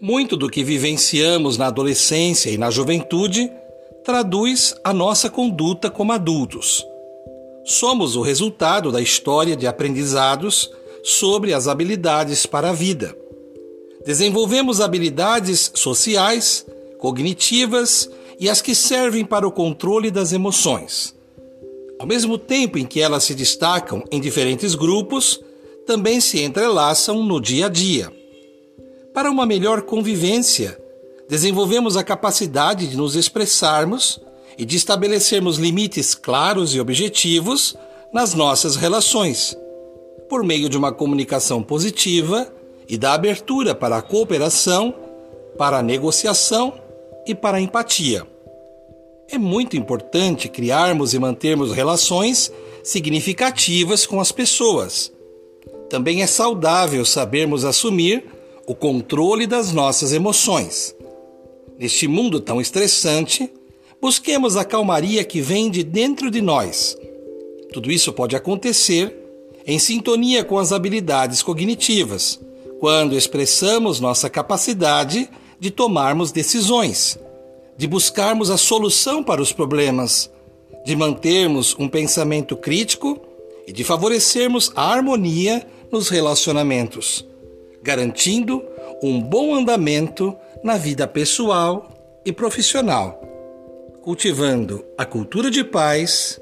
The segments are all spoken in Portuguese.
Muito do que vivenciamos na adolescência e na juventude traduz a nossa conduta como adultos. Somos o resultado da história de aprendizados sobre as habilidades para a vida. Desenvolvemos habilidades sociais, cognitivas e as que servem para o controle das emoções. Ao mesmo tempo em que elas se destacam em diferentes grupos, também se entrelaçam no dia a dia. Para uma melhor convivência, desenvolvemos a capacidade de nos expressarmos e de estabelecermos limites claros e objetivos nas nossas relações, por meio de uma comunicação positiva e da abertura para a cooperação, para a negociação e para a empatia. É muito importante criarmos e mantermos relações significativas com as pessoas. Também é saudável sabermos assumir o controle das nossas emoções. Neste mundo tão estressante, busquemos a calmaria que vem de dentro de nós. Tudo isso pode acontecer em sintonia com as habilidades cognitivas, quando expressamos nossa capacidade de tomarmos decisões, de buscarmos a solução para os problemas, de mantermos um pensamento crítico e de favorecermos a harmonia nos relacionamentos garantindo um bom andamento na vida pessoal e profissional. Cultivando a cultura de paz,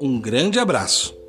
um grande abraço.